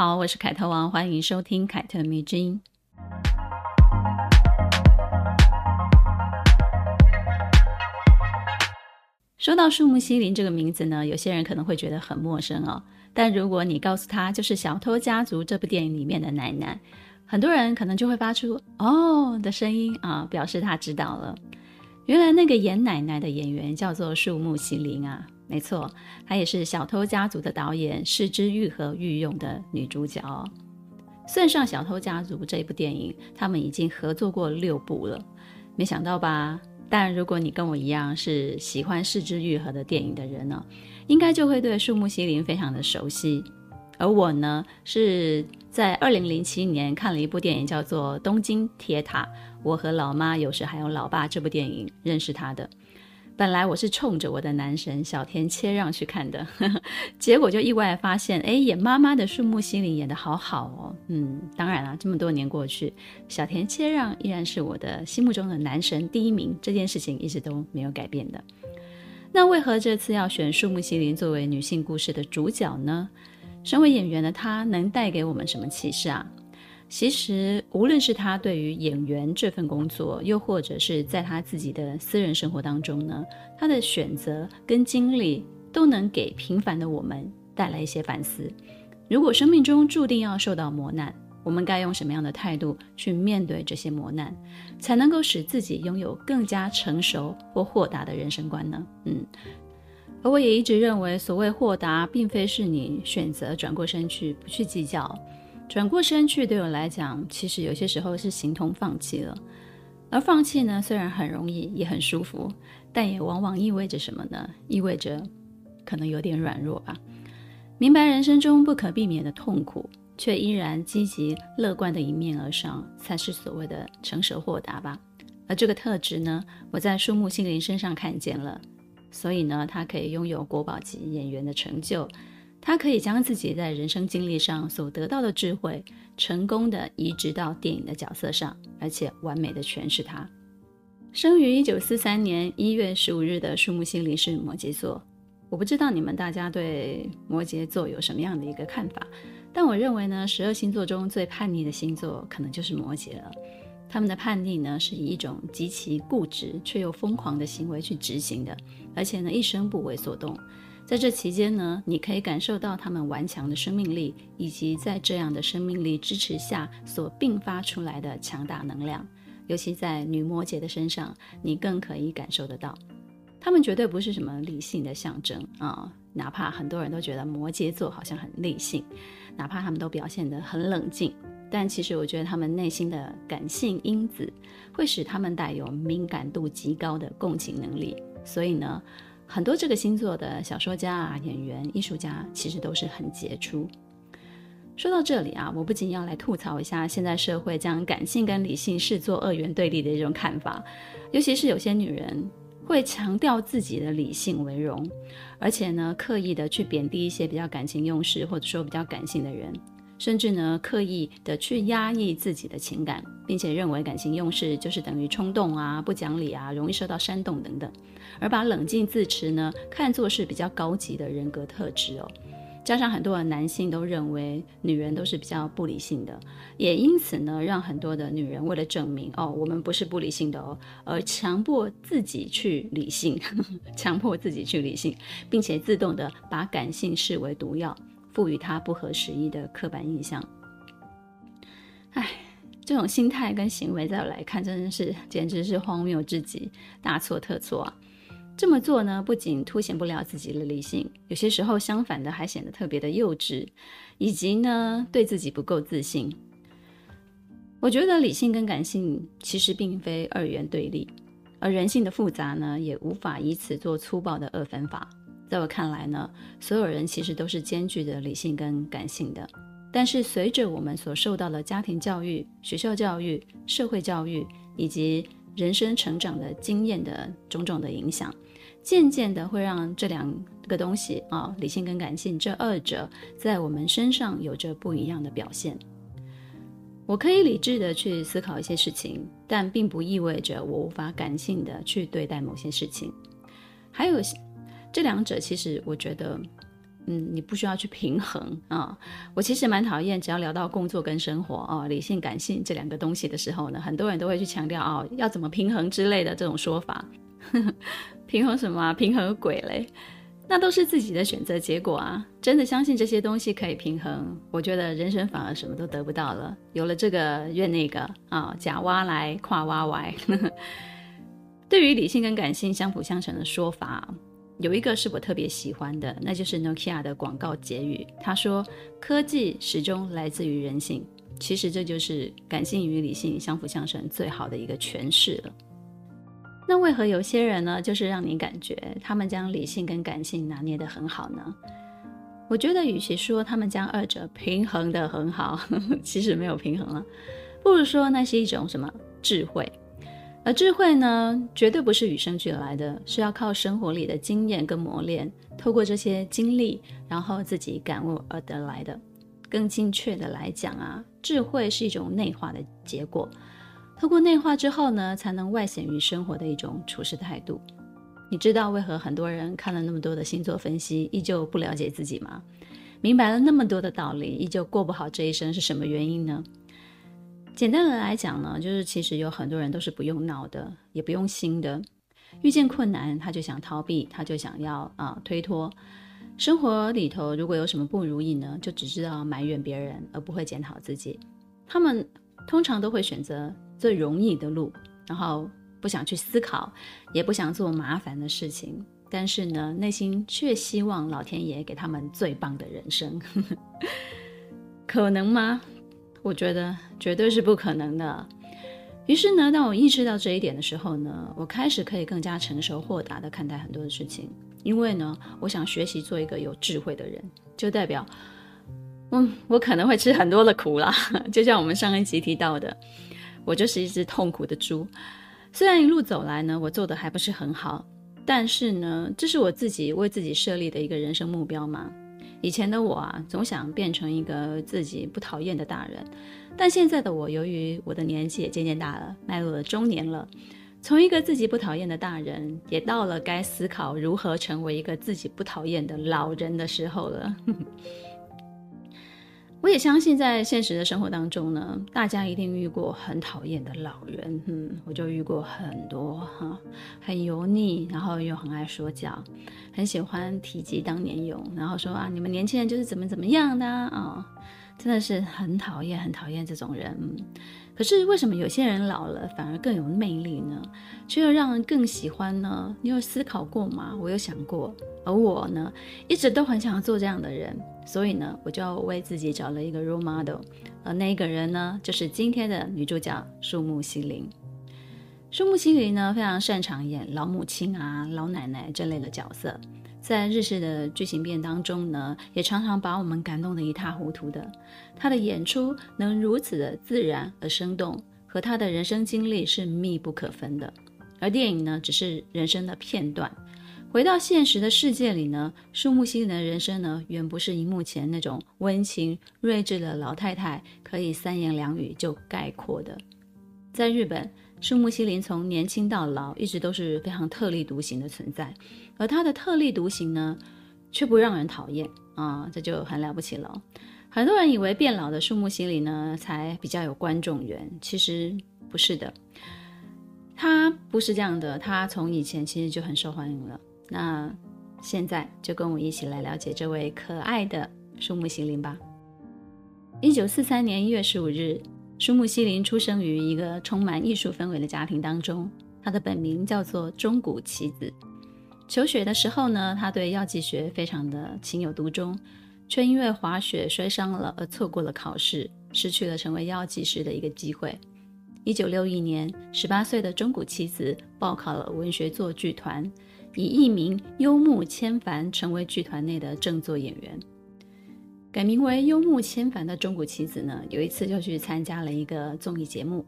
好，我是凯特王，欢迎收听凯特迷之音。说到树木希林这个名字呢，有些人可能会觉得很陌生哦。但如果你告诉他就是《小偷家族》这部电影里面的奶奶，很多人可能就会发出“哦”的声音啊，表示他知道了。原来那个演奶奶的演员叫做树木希林啊，没错，她也是《小偷家族》的导演是枝裕和御用的女主角哦。算上《小偷家族》这部电影，他们已经合作过六部了，没想到吧？但如果你跟我一样是喜欢是枝裕和的电影的人呢，应该就会对树木希林非常的熟悉。而我呢，是在二零零七年看了一部电影，叫做《东京铁塔》，我和老妈有时还有老爸这部电影认识他的。本来我是冲着我的男神小田切让去看的，结果就意外发现，哎，演妈妈的树木希林演得好好哦。嗯，当然了，这么多年过去，小田切让依然是我的心目中的男神第一名，这件事情一直都没有改变的。那为何这次要选树木希林作为女性故事的主角呢？身为演员的她能带给我们什么启示啊？其实，无论是他对于演员这份工作，又或者是在他自己的私人生活当中呢，他的选择跟经历都能给平凡的我们带来一些反思。如果生命中注定要受到磨难，我们该用什么样的态度去面对这些磨难，才能够使自己拥有更加成熟或豁达的人生观呢？嗯，而我也一直认为，所谓豁达，并非是你选择转过身去不去计较。转过身去，对我来讲，其实有些时候是形同放弃了。而放弃呢，虽然很容易，也很舒服，但也往往意味着什么呢？意味着可能有点软弱吧。明白人生中不可避免的痛苦，却依然积极乐观的迎面而上，才是所谓的成熟豁达吧。而这个特质呢，我在树木心灵身上看见了，所以呢，他可以拥有国宝级演员的成就。他可以将自己在人生经历上所得到的智慧，成功的移植到电影的角色上，而且完美的诠释它。生于一九四三年一月十五日的树木希林是摩羯座。我不知道你们大家对摩羯座有什么样的一个看法，但我认为呢，十二星座中最叛逆的星座可能就是摩羯了。他们的叛逆呢，是以一种极其固执却又疯狂的行为去执行的，而且呢，一生不为所动。在这期间呢，你可以感受到他们顽强的生命力，以及在这样的生命力支持下所迸发出来的强大能量。尤其在女摩羯的身上，你更可以感受得到。他们绝对不是什么理性的象征啊，哪怕很多人都觉得摩羯座好像很理性，哪怕他们都表现得很冷静，但其实我觉得他们内心的感性因子会使他们带有敏感度极高的共情能力。所以呢，很多这个星座的小说家啊、演员、艺术家，其实都是很杰出。说到这里啊，我不仅要来吐槽一下现在社会将感性跟理性视作二元对立的一种看法，尤其是有些女人会强调自己的理性为荣，而且呢，刻意的去贬低一些比较感情用事或者说比较感性的人。甚至呢，刻意的去压抑自己的情感，并且认为感情用事就是等于冲动啊、不讲理啊、容易受到煽动等等，而把冷静自持呢看作是比较高级的人格特质哦。加上很多的男性都认为女人都是比较不理性的，也因此呢，让很多的女人为了证明哦，我们不是不理性的哦，而强迫自己去理性，强迫自己去理性，并且自动的把感性视为毒药。赋予他不合时宜的刻板印象，哎，这种心态跟行为，在我来看，真的是简直是荒谬至极，大错特错啊！这么做呢，不仅凸显不了自己的理性，有些时候相反的还显得特别的幼稚，以及呢，对自己不够自信。我觉得理性跟感性其实并非二元对立，而人性的复杂呢，也无法以此做粗暴的二分法。在我看来呢，所有人其实都是兼具的理性跟感性的。但是随着我们所受到的家庭教育、学校教育、社会教育以及人生成长的经验的种种的影响，渐渐的会让这两个东西啊、理性跟感性这二者在我们身上有着不一样的表现。我可以理智的去思考一些事情，但并不意味着我无法感性的去对待某些事情。还有这两者，其实我觉得。嗯，你不需要去平衡啊。我其实蛮讨厌，只要聊到工作跟生活啊，理性感性这两个东西的时候呢，很多人都会去强调哦，要怎么平衡之类的这种说法。平衡什么啊？平衡鬼嘞？那都是自己的选择结果啊。真的相信这些东西可以平衡，我觉得人生反而什么都得不到了。有了这个怨那个啊，假挖来跨挖歪。对于理性跟感性相辅相成的说法。有一个是我特别喜欢的，那就是 Nokia 的广告结语。他说：“科技始终来自于人性。”其实这就是感性与理性相辅相成最好的一个诠释了。那为何有些人呢，就是让你感觉他们将理性跟感性拿捏得很好呢？我觉得，与其说他们将二者平衡得很好，其实没有平衡了，不如说那是一种什么智慧。而智慧呢，绝对不是与生俱来的，是要靠生活里的经验跟磨练，透过这些经历，然后自己感悟而得来的。更精确的来讲啊，智慧是一种内化的结果，透过内化之后呢，才能外显于生活的一种处事态度。你知道为何很多人看了那么多的星座分析，依旧不了解自己吗？明白了那么多的道理，依旧过不好这一生，是什么原因呢？简单的来讲呢，就是其实有很多人都是不用脑的，也不用心的。遇见困难，他就想逃避，他就想要啊、推脱。生活里头如果有什么不如意呢，就只知道埋怨别人，而不会检讨自己。他们通常都会选择最容易的路，然后不想去思考，也不想做麻烦的事情。但是呢，内心却希望老天爷给他们最棒的人生。可能吗？我觉得绝对是不可能的。于是呢，当我意识到这一点的时候呢，我开始可以更加成熟豁达地看待很多的事情。因为呢，我想学习做一个有智慧的人，就代表，嗯，我可能会吃很多的苦啦。就像我们上一集提到的，我就是一只痛苦的猪。虽然一路走来呢，我做的还不是很好，但是呢，这是我自己为自己设立的一个人生目标嘛。以前的我啊，总想变成一个自己不讨厌的大人，但现在的我，由于我的年纪也渐渐大了，迈入了中年了，从一个自己不讨厌的大人，也到了该思考如何成为一个自己不讨厌的老人的时候了。我也相信，在现实的生活当中呢，大家一定遇过很讨厌的老人。嗯，我就遇过很多哈，很油腻，然后又很爱说教，很喜欢提及当年勇，然后说啊，你们年轻人就是怎么怎么样的啊，真的是很讨厌，很讨厌这种人。可是为什么有些人老了反而更有魅力呢？却又让人更喜欢呢？你有思考过吗？我有想过，而我呢，一直都很想要做这样的人，所以呢，我就为自己找了一个 role model，而那一个人呢，就是今天的女主角树木希林。树木希林呢，非常擅长演老母亲啊、老奶奶这类的角色。在日式的剧情片当中呢，也常常把我们感动得一塌糊涂的。他的演出能如此的自然而生动，和他的人生经历是密不可分的。而电影呢，只是人生的片段。回到现实的世界里呢，树木希林的人生呢，远不是荧幕前那种温情睿智的老太太可以三言两语就概括的。在日本，树木希林从年轻到老，一直都是非常特立独行的存在。而他的特立独行呢，却不让人讨厌啊，这就很了不起了。很多人以为变老的树木希林呢，才比较有观众缘，其实不是的。他不是这样的，他从以前其实就很受欢迎了。那现在就跟我一起来了解这位可爱的树木希林吧。一九四三年一月十五日，树木希林出生于一个充满艺术氛围的家庭当中，他的本名叫做中谷棋子。求学的时候呢，他对药剂学非常的情有独钟，却因为滑雪摔伤了而错过了考试，失去了成为药剂师的一个机会。一九六一年，十八岁的中谷棋子报考了文学作剧团，以艺名幽木千帆成为剧团内的正作演员。改名为幽木千帆的中谷启子呢，有一次就去参加了一个综艺节目。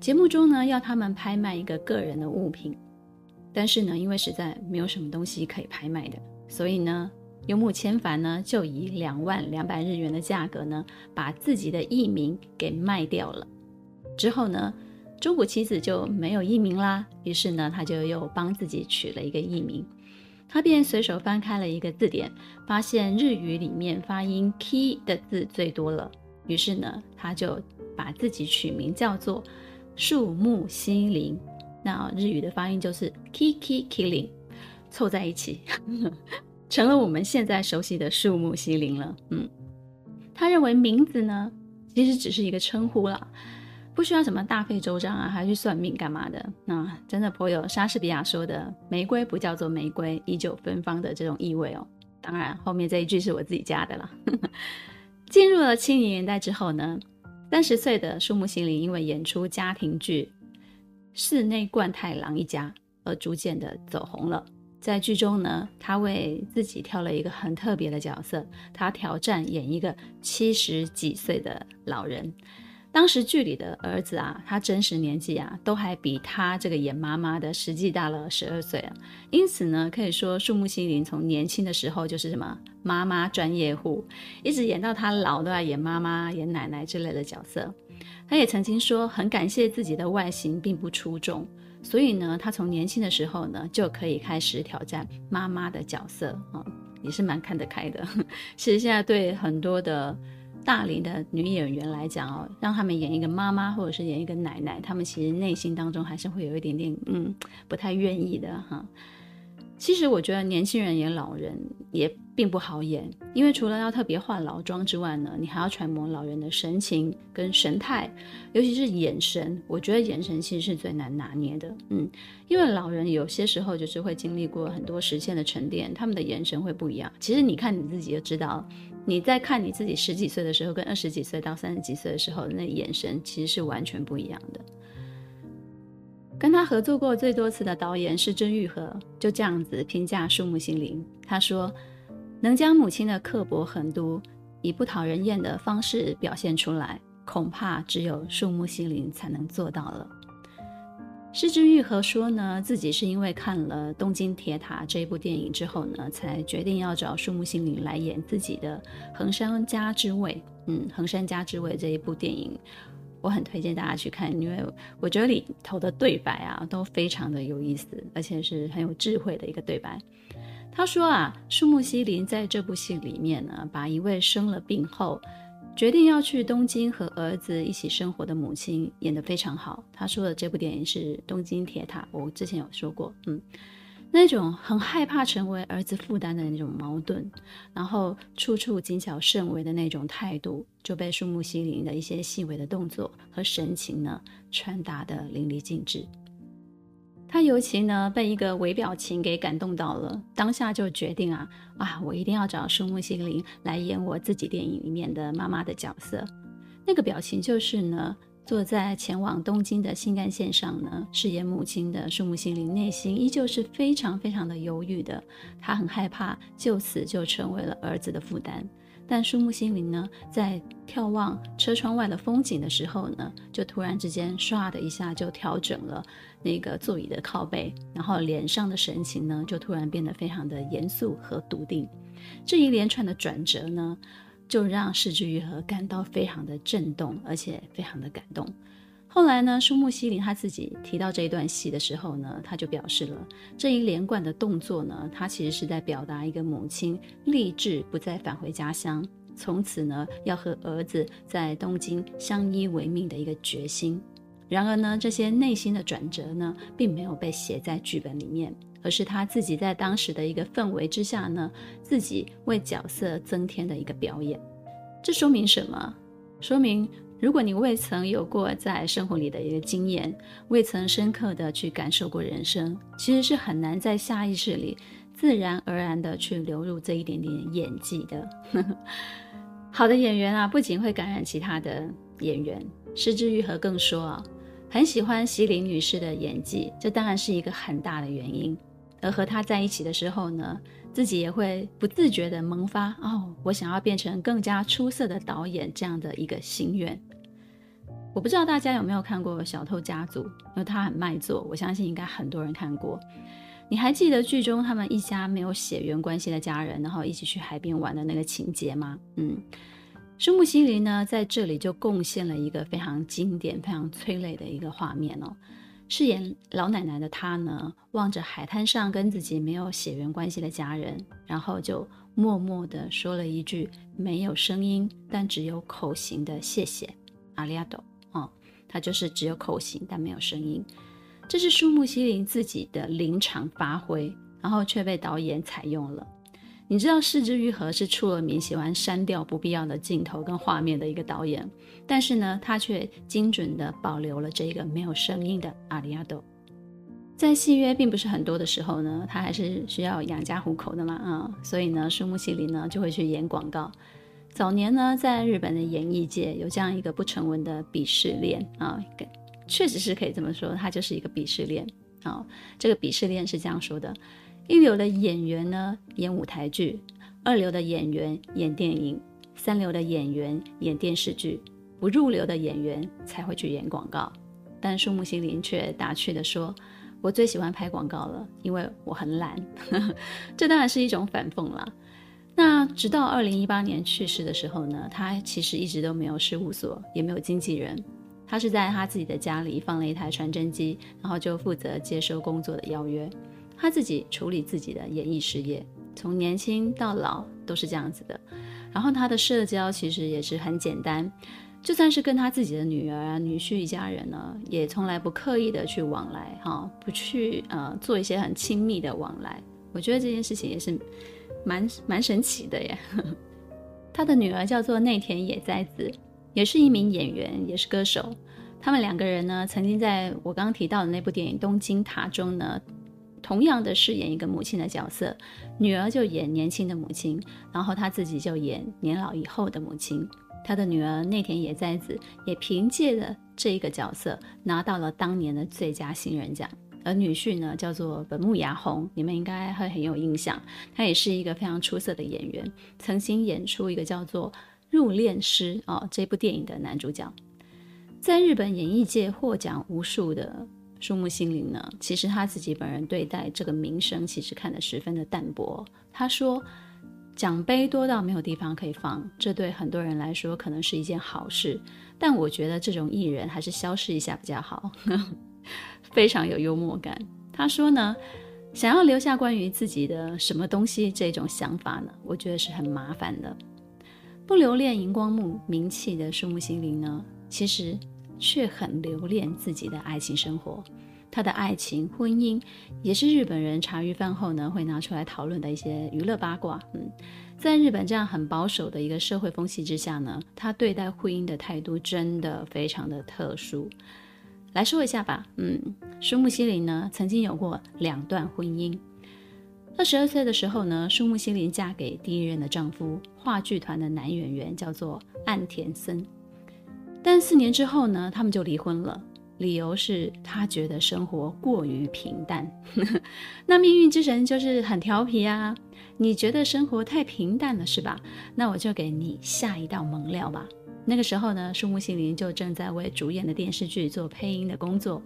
节目中呢，要他们拍卖一个个人的物品，但是呢，因为实在没有什么东西可以拍卖的，所以呢，幽木谦凡呢就以两万两百日元的价格呢，把自己的艺名给卖掉了。之后呢，中古妻子就没有艺名啦，于是呢，他就又帮自己取了一个艺名。他便随手翻开了一个字典，发现日语里面发音 “ki” 的字最多了，于是呢，他就把自己取名叫做树木希林。那日语的发音就是 “kiki killing”，凑在一起，成了我们现在熟悉的树木希林了。嗯，他认为名字呢，其实只是一个称呼了。不需要什么大费周章啊，还去算命干嘛的？那真的颇有莎士比亚说的“玫瑰不叫做玫瑰，依旧芬芳”的这种意味哦。当然，后面这一句是我自己加的了。进入了七零年代之后呢，三十岁的树木心林因为演出家庭剧《室内贯太郎一家》而逐渐的走红了。在剧中呢，他为自己挑了一个很特别的角色，他挑战演一个七十几岁的老人。当时剧里的儿子啊，他真实年纪啊，都还比他这个演妈妈的实际大了十二岁啊。因此呢，可以说树木希林从年轻的时候就是什么妈妈专业户，一直演到他老都要演妈妈、演奶奶之类的角色。他也曾经说，很感谢自己的外形并不出众，所以呢，他从年轻的时候呢，就可以开始挑战妈妈的角色啊，也是蛮看得开的。其实现在对很多的。大龄的女演员来讲哦，让他们演一个妈妈或者是演一个奶奶，他们其实内心当中还是会有一点点嗯不太愿意的哈。其实我觉得年轻人演老人也并不好演，因为除了要特别化老妆之外呢，你还要揣摩老人的神情跟神态，尤其是眼神。我觉得眼神其实是最难拿捏的，嗯，因为老人有些时候就是会经历过很多时间的沉淀，他们的眼神会不一样。其实你看你自己就知道。你在看你自己十几岁的时候，跟二十几岁到三十几岁的时候，那眼神其实是完全不一样的。跟他合作过最多次的导演是甄玉和，就这样子评价树木心林。他说：“能将母亲的刻薄狠毒以不讨人厌的方式表现出来，恐怕只有树木心林才能做到了。”是枝裕和说呢，自己是因为看了《东京铁塔》这一部电影之后呢，才决定要找树木希林来演自己的横山家之味。嗯，横山家之味这一部电影，我很推荐大家去看，因为我觉得里头的对白啊都非常的有意思，而且是很有智慧的一个对白。他说啊，树木希林在这部戏里面呢，把一位生了病后。决定要去东京和儿子一起生活的母亲演得非常好。他说的这部电影是《东京铁塔》，我之前有说过，嗯，那种很害怕成为儿子负担的那种矛盾，然后处处谨小慎微的那种态度，就被树木希林的一些细微的动作和神情呢传达得淋漓尽致。他尤其呢被一个微表情给感动到了，当下就决定啊啊，我一定要找树木希林来演我自己电影里面的妈妈的角色。那个表情就是呢，坐在前往东京的新干线上呢，饰演母亲的树木希林内心依旧是非常非常的犹豫的，他很害怕就此就成为了儿子的负担。但树木心灵呢，在眺望车窗外的风景的时候呢，就突然之间唰的一下就调整了那个座椅的靠背，然后脸上的神情呢，就突然变得非常的严肃和笃定。这一连串的转折呢，就让柿之于和感到非常的震动，而且非常的感动。后来呢，树木希林他自己提到这一段戏的时候呢，他就表示了这一连贯的动作呢，他其实是在表达一个母亲立志不再返回家乡，从此呢要和儿子在东京相依为命的一个决心。然而呢，这些内心的转折呢，并没有被写在剧本里面，而是他自己在当时的一个氛围之下呢，自己为角色增添的一个表演。这说明什么？说明。如果你未曾有过在生活里的一个经验，未曾深刻的去感受过人生，其实是很难在下意识里自然而然的去流入这一点点演技的。好的演员啊，不仅会感染其他的演员，是枝裕和更说啊，很喜欢席琳女士的演技，这当然是一个很大的原因。而和她在一起的时候呢，自己也会不自觉地萌发哦，我想要变成更加出色的导演这样的一个心愿。我不知道大家有没有看过《小偷家族》，因为他很卖座，我相信应该很多人看过。你还记得剧中他们一家没有血缘关系的家人，然后一起去海边玩的那个情节吗？嗯，书木希林呢在这里就贡献了一个非常经典、非常催泪的一个画面哦。饰演老奶奶的她呢，望着海滩上跟自己没有血缘关系的家人，然后就默默地说了一句没有声音但只有口型的谢谢，阿里亚多。哦，她就是只有口型但没有声音。这是书木希林自己的临场发挥，然后却被导演采用了。你知道，是枝裕和是出了名喜欢删掉不必要的镜头跟画面的一个导演，但是呢，他却精准地保留了这个没有声音的阿里亚多。在戏约并不是很多的时候呢，他还是需要养家糊口的嘛，啊、所以呢，书木希林呢就会去演广告。早年呢，在日本的演艺界有这样一个不成文的鄙视链啊。确实是可以这么说，它就是一个鄙视链啊、这个鄙视链是这样说的：一流的演员呢演舞台剧，二流的演员演电影，三流的演员演电视剧，不入流的演员才会去演广告。但树木心林却打趣地说：“我最喜欢拍广告了，因为我很懒。” 这当然是一种反讽了。那直到二零一八年去世的时候呢，他其实一直都没有事务所，也没有经纪人。他是在他自己的家里放了一台传真机，然后就负责接收工作的邀约，他自己处理自己的演艺事业，从年轻到老都是这样子的。然后他的社交其实也是很简单，就算是跟他自己的女儿啊、女婿一家人呢，也从来不刻意的去往来，哈，不去呃做一些很亲密的往来。我觉得这件事情也是蛮蛮神奇的耶。他的女儿叫做内田野哉子。也是一名演员，也是歌手。他们两个人呢，曾经在我刚刚提到的那部电影《东京塔》中呢，同样的饰演一个母亲的角色。女儿就演年轻的母亲，然后她自己就演年老以后的母亲。她的女儿内田野哉子也凭借着这一个角色拿到了当年的最佳新人奖。而女婿呢，叫做本木雅弘，你们应该会很有印象。他也是一个非常出色的演员，曾经演出一个叫做。入殓师哦，这部电影的男主角，在日本演艺界获奖无数的树木心灵呢，其实他自己本人对待这个名声其实看得十分的淡薄。他说，奖杯多到没有地方可以放，这对很多人来说可能是一件好事，但我觉得这种艺人还是消失一下比较好。非常有幽默感。他说呢，想要留下关于自己的什么东西这种想法呢，我觉得是很麻烦的。不留恋荧光幕名气的树木心林呢，其实却很留恋自己的爱情生活。他的爱情、婚姻也是日本人茶余饭后呢会拿出来讨论的一些娱乐八卦。嗯，在日本这样很保守的一个社会风气之下呢，他对待婚姻的态度真的非常的特殊。来说一下吧，嗯，书木希林呢曾经有过两段婚姻。二十二岁的时候呢，书木希林嫁给第一任的丈夫，话剧团的男演员叫做岸田森。但四年之后呢，他们就离婚了，理由是他觉得生活过于平淡。那命运之神就是很调皮啊，你觉得生活太平淡了是吧？那我就给你下一道猛料吧。那个时候呢，树木希林就正在为主演的电视剧做配音的工作。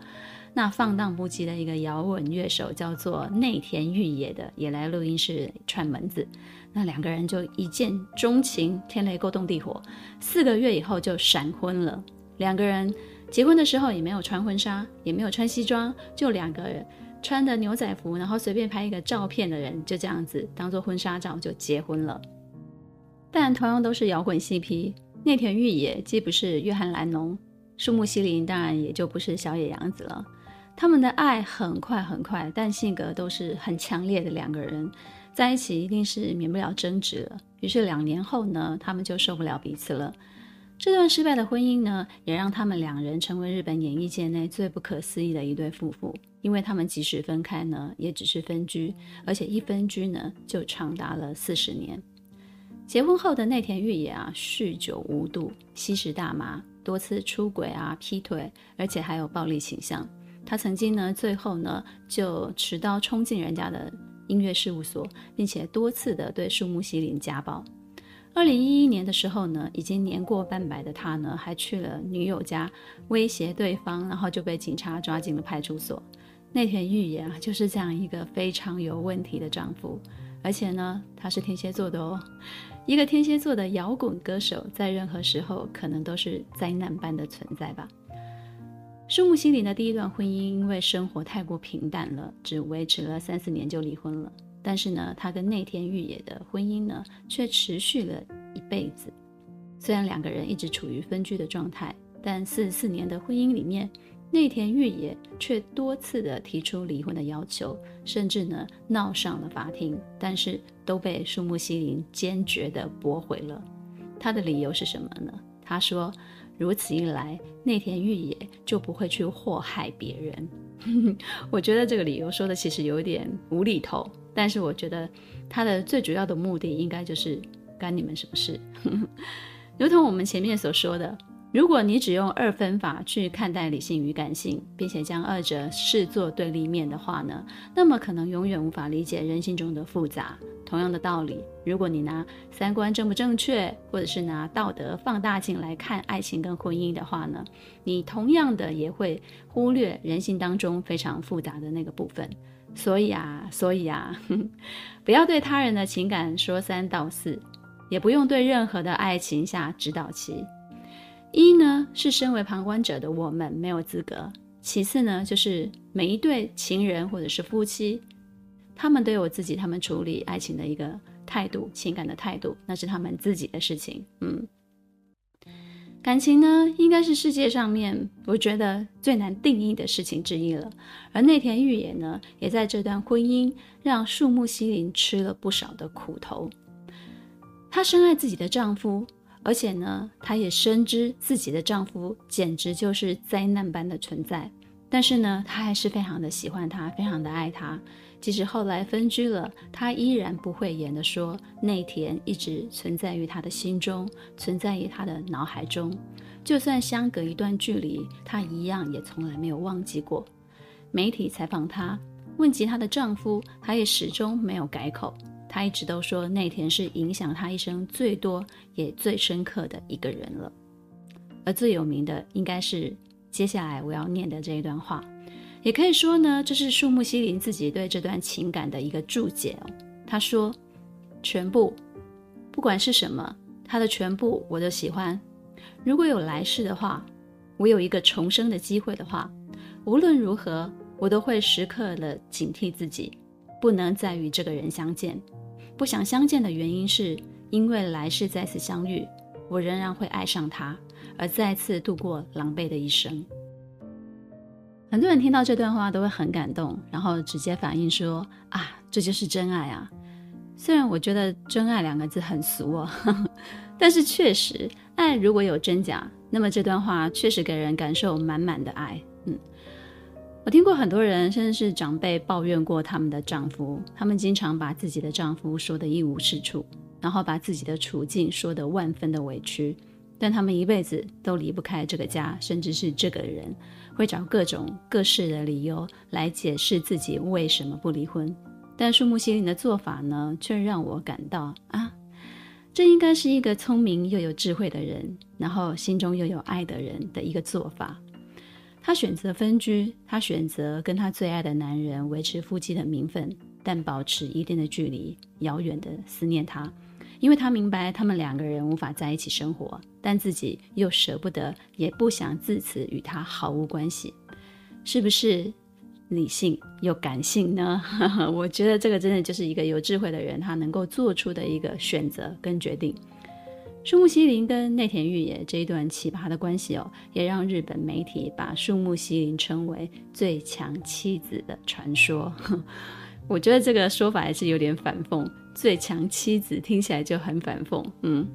那放荡不羁的一个摇滚乐手叫做内田裕也的，也来录音室串门子。那两个人就一见钟情，天雷勾动地火，四个月以后就闪婚了。两个人结婚的时候也没有穿婚纱，也没有穿西装，就两个人穿的牛仔服，然后随便拍一个照片的人，就这样子当做婚纱照就结婚了。但同样都是摇滚 CP，内田裕也既不是约翰兰侬，树木希林当然也就不是小野洋子了。他们的爱很快很快，但性格都是很强烈的两个人在一起一定是免不了争执了。于是两年后呢，他们就受不了彼此了。这段失败的婚姻呢，也让他们两人成为日本演艺界内最不可思议的一对夫妇。因为他们即使分开呢，也只是分居，而且一分居呢就长达了四十年。结婚后的内田裕也啊，酗酒无度，吸食大麻，多次出轨啊，劈腿，而且还有暴力倾向。他曾经呢，最后呢，就持刀冲进人家的音乐事务所，并且多次的对树木希林家暴。二零一一年的时候呢，已经年过半百的他呢，还去了女友家威胁对方，然后就被警察抓进了派出所。内田裕也啊，就是这样一个非常有问题的丈夫，而且呢，他是天蝎座的哦。一个天蝎座的摇滚歌手，在任何时候可能都是灾难般的存在吧。树木心里的第一段婚姻因为生活太过平淡了，只维持了三四年就离婚了。但是呢，他跟内田裕也的婚姻呢，却持续了一辈子。虽然两个人一直处于分居的状态，但四十四年的婚姻里面，内田裕也却多次的提出离婚的要求，甚至呢闹上了法庭，但是都被树木希林坚决的驳回了。他的理由是什么呢？他说，如此一来，内田裕也就不会去祸害别人。我觉得这个理由说的其实有点无厘头，但是我觉得他的最主要的目的应该就是干你们什么事？如同我们前面所说的。如果你只用二分法去看待理性与感性，并且将二者视作对立面的话呢，那么可能永远无法理解人性中的复杂。同样的道理，如果你拿三观正不正确，或者是拿道德放大镜来看爱情跟婚姻的话呢，你同样的也会忽略人性当中非常复杂的那个部分。所以啊，所以啊，不要对他人的情感说三道四，也不用对任何的爱情下指导棋。一呢是身为旁观者的我们没有资格，其次呢就是每一对情人或者是夫妻，他们都有自己他们处理爱情的一个态度、情感的态度，那是他们自己的事情。嗯，感情呢应该是世界上面我觉得最难定义的事情之一了，而内田裕也呢也在这段婚姻让树木希林吃了不少的苦头，她深爱自己的丈夫。而且呢，她也深知自己的丈夫简直就是灾难般的存在。但是呢，她还是非常的喜欢他，非常的爱他。即使后来分居了，她依然不讳言的说，内田一直存在于她的心中，存在于她的脑海中。就算相隔一段距离，她一样也从来没有忘记过。媒体采访她，问及她的丈夫，她也始终没有改口。他一直都说内田是影响他一生最多也最深刻的一个人了，而最有名的应该是接下来我要念的这一段话，也可以说呢，这是树木希林自己对这段情感的一个注解。他说：“全部，不管是什么，他的全部我都喜欢。如果有来世的话，我有一个重生的机会的话，无论如何，我都会时刻的警惕自己，不能再与这个人相见。”不想相见的原因是，因为来世再次相遇，我仍然会爱上他，而再次度过狼狈的一生。很多人听到这段话都会很感动，然后直接反应说：“啊，这就是真爱啊！”虽然我觉得“真爱”两个字很俗哦呵呵，但是确实，爱如果有真假，那么这段话确实给人感受满满的爱。我听过很多人，甚至是长辈抱怨过他们的丈夫，他们经常把自己的丈夫说得一无是处，然后把自己的处境说得万分的委屈，但他们一辈子都离不开这个家，甚至是这个人，会找各种各式的理由来解释自己为什么不离婚。但树木希林的做法呢，却让我感到啊，这应该是一个聪明又有智慧的人，然后心中又有爱的人的一个做法。她选择分居，她选择跟她最爱的男人维持夫妻的名分，但保持一定的距离，遥远的思念他，因为她明白他们两个人无法在一起生活，但自己又舍不得，也不想自此与他毫无关系，是不是理性又感性呢？我觉得这个真的就是一个有智慧的人他能够做出的一个选择跟决定。树木希林跟内田裕也这一段奇葩的关系哦，也让日本媒体把树木希林称为最强妻子的传说。我觉得这个说法还是有点反讽，最强妻子听起来就很反讽。嗯，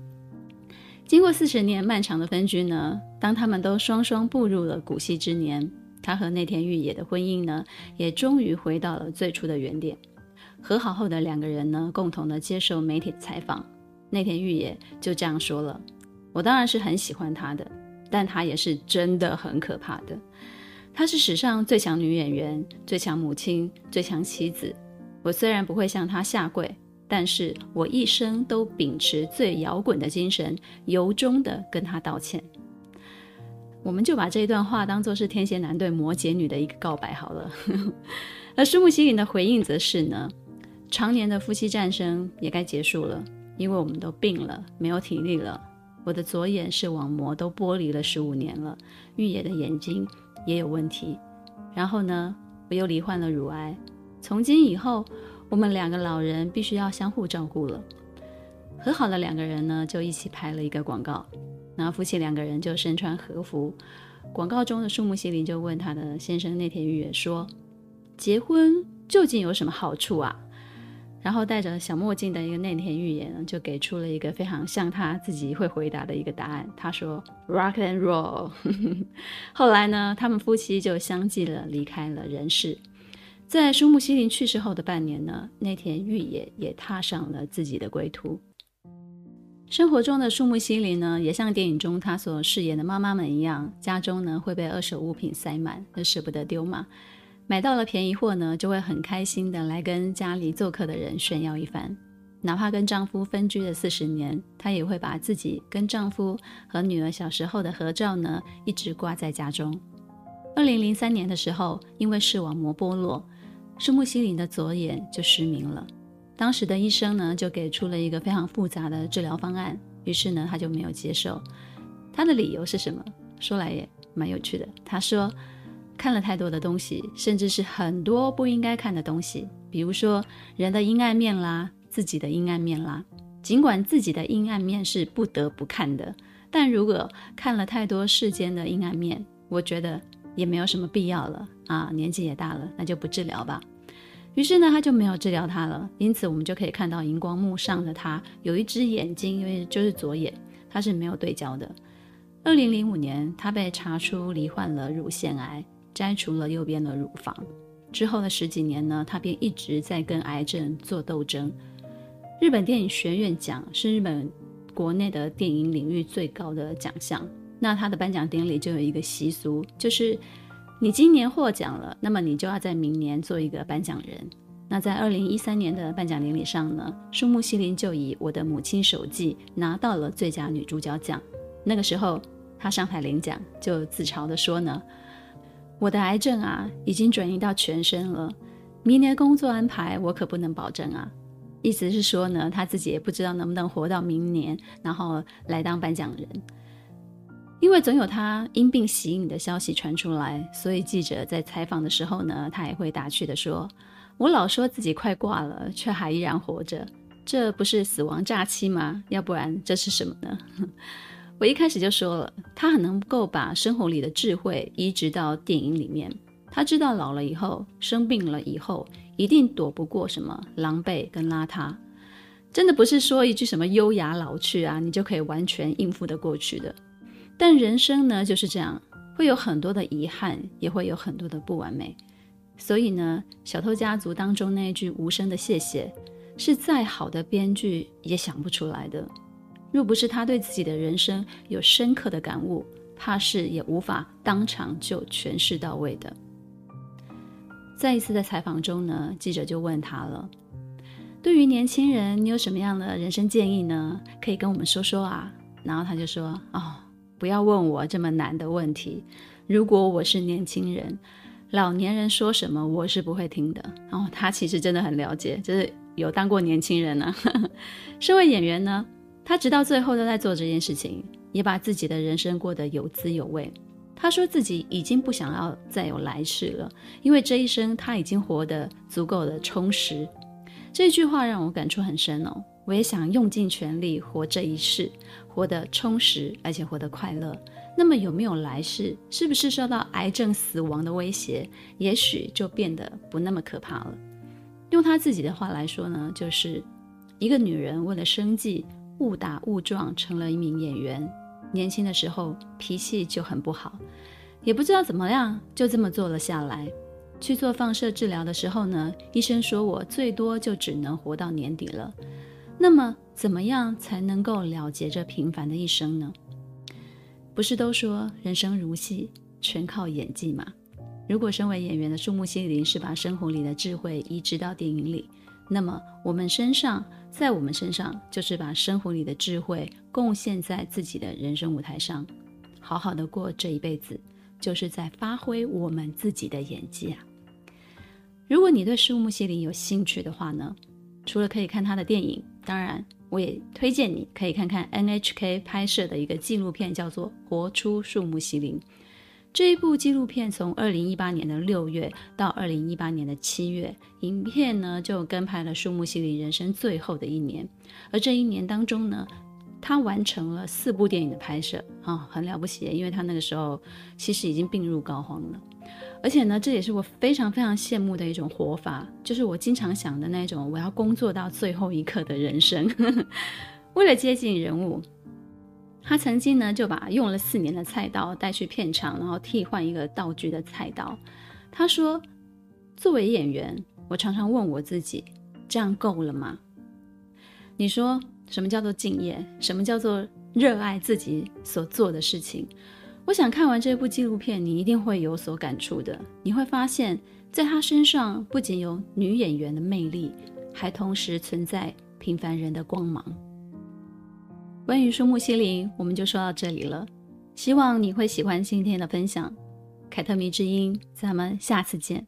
经过四十年漫长的分居呢，当他们都双双步入了古稀之年，他和内田裕也的婚姻呢，也终于回到了最初的原点。和好后的两个人呢，共同的接受媒体采访。那天玉野就这样说了：“我当然是很喜欢他的，但他也是真的很可怕的。他是史上最强女演员、最强母亲、最强妻子。我虽然不会向他下跪，但是我一生都秉持最摇滚的精神，由衷的跟他道歉。我们就把这一段话当做是天蝎男对摩羯女的一个告白好了。而书木希林的回应则是呢，常年的夫妻战争也该结束了，因为我们都病了，没有体力了。我的左眼视网膜都剥离了十五年了，玉野的眼睛也有问题。然后呢，我又罹患了乳癌。从今以后，我们两个老人必须要相互照顾了。和好的两个人呢，就一起拍了一个广告。那夫妻两个人就身穿和服。广告中的树木希林就问他的先生内田裕也说：“结婚究竟有什么好处啊？”然后戴着小墨镜的一个内田裕也呢，就给出了一个非常像他自己会回答的一个答案。他说：“Rock and roll。”后来呢，他们夫妻就相继了离开了人世。在书木希林去世后的半年呢，内田裕也也踏上了自己的归途。生活中的树木希林呢，也像电影中他所饰演的妈妈们一样，家中呢会被二手物品塞满，都舍不得丢嘛。买到了便宜货呢，就会很开心的来跟家里做客的人炫耀一番。哪怕跟丈夫分居了四十年，她也会把自己跟丈夫和女儿小时候的合照呢，一直挂在家中。二零零三年的时候，因为视网膜剥落，书木希林的左眼就失明了。当时的医生呢，就给出了一个非常复杂的治疗方案，于是呢，他就没有接受。他的理由是什么？说来也蛮有趣的。他说，看了太多的东西，甚至是很多不应该看的东西，比如说人的阴暗面啦，自己的阴暗面啦。尽管自己的阴暗面是不得不看的，但如果看了太多世间的阴暗面，我觉得也没有什么必要了啊。年纪也大了，那就不治疗吧。于是呢，他就没有治疗他了。因此，我们就可以看到荧光幕上的他有一只眼睛，因为就是左眼，他是没有对焦的。二零零五年，他被查出罹患了乳腺癌，摘除了右边的乳房。之后的十几年呢，他便一直在跟癌症做斗争。日本电影学院奖是日本国内的电影领域最高的奖项。那他的颁奖典礼就有一个习俗，就是。你今年获奖了，那么你就要在明年做一个颁奖人。那在二零一三年的颁奖典礼上呢，树木希林就以《我的母亲手记》拿到了最佳女主角奖。那个时候，她上台领奖就自嘲地说呢：“我的癌症啊，已经转移到全身了，明年工作安排我可不能保证啊。”意思是说呢，他自己也不知道能不能活到明年，然后来当颁奖人。因为总有他因病息影的消息传出来，所以记者在采访的时候呢，他也会打趣地说：“我老说自己快挂了，却还依然活着，这不是死亡假期吗？要不然这是什么呢？”我一开始就说了，他很能够把生活里的智慧移植到电影里面。他知道老了以后，生病了以后，一定躲不过什么狼狈跟邋遢。真的不是说一句什么优雅老去啊，你就可以完全应付得过去的。但人生呢，就是这样，会有很多的遗憾，也会有很多的不完美。所以呢，小偷家族当中那一句无声的谢谢，是再好的编剧也想不出来的。若不是他对自己的人生有深刻的感悟，怕是也无法当场就诠释到位的。在一次的采访中呢，记者就问他了：“对于年轻人，你有什么样的人生建议呢？可以跟我们说说啊。”然后他就说：“哦。”不要问我这么难的问题。如果我是年轻人，老年人说什么我是不会听的。然后他其实真的很了解，就是有当过年轻人呢。身为演员呢，他直到最后都在做这件事情，也把自己的人生过得有滋有味。他说自己已经不想要再有来世了，因为这一生他已经活得足够的充实。这句话让我感触很深哦。我也想用尽全力活这一世，活得充实，而且活得快乐。那么有没有来世？是不是受到癌症死亡的威胁？也许就变得不那么可怕了。用他自己的话来说呢，就是一个女人为了生计，误打误撞成了一名演员。年轻的时候脾气就很不好，也不知道怎么样，就这么做了下来。去做放射治疗的时候呢，医生说我最多就只能活到年底了。那么，怎么样才能够了结这平凡的一生呢？不是都说人生如戏，全靠演技吗？如果身为演员的树木希林是把生活里的智慧移植到电影里，那么我们身上在我们身上，就是把生活里的智慧贡献在自己的人生舞台上，好好的过这一辈子，就是在发挥我们自己的演技啊。如果你对树木希林有兴趣的话呢，除了可以看他的电影，当然我也推荐你可以看看 NHK 拍摄的一个纪录片，叫做《活出树木希林》。这一部纪录片从二零一八年的六月到二零一八年的七月，影片呢就跟拍了树木希林人生最后的一年。而这一年当中呢，他完成了四部电影的拍摄，啊、很了不起，因为他那个时候其实已经病入膏肓了。而且呢，这也是我非常非常羡慕的一种活法，就是我经常想的那种，我要工作到最后一刻的人生。为了接近人物。他曾经呢，就把用了四年的菜刀带去片场，然后替换一个道具的菜刀。他说：“作为演员，我常常问我自己，这样够了吗？你说什么叫做敬业？什么叫做热爱自己所做的事情？我想看完这部纪录片，你一定会有所感触的。你会发现，在他身上不仅有女演员的魅力，还同时存在平凡人的光芒。”关于树木、西林，我们就说到这里了。希望你会喜欢今天的分享。凯特迷之音，咱们下次见。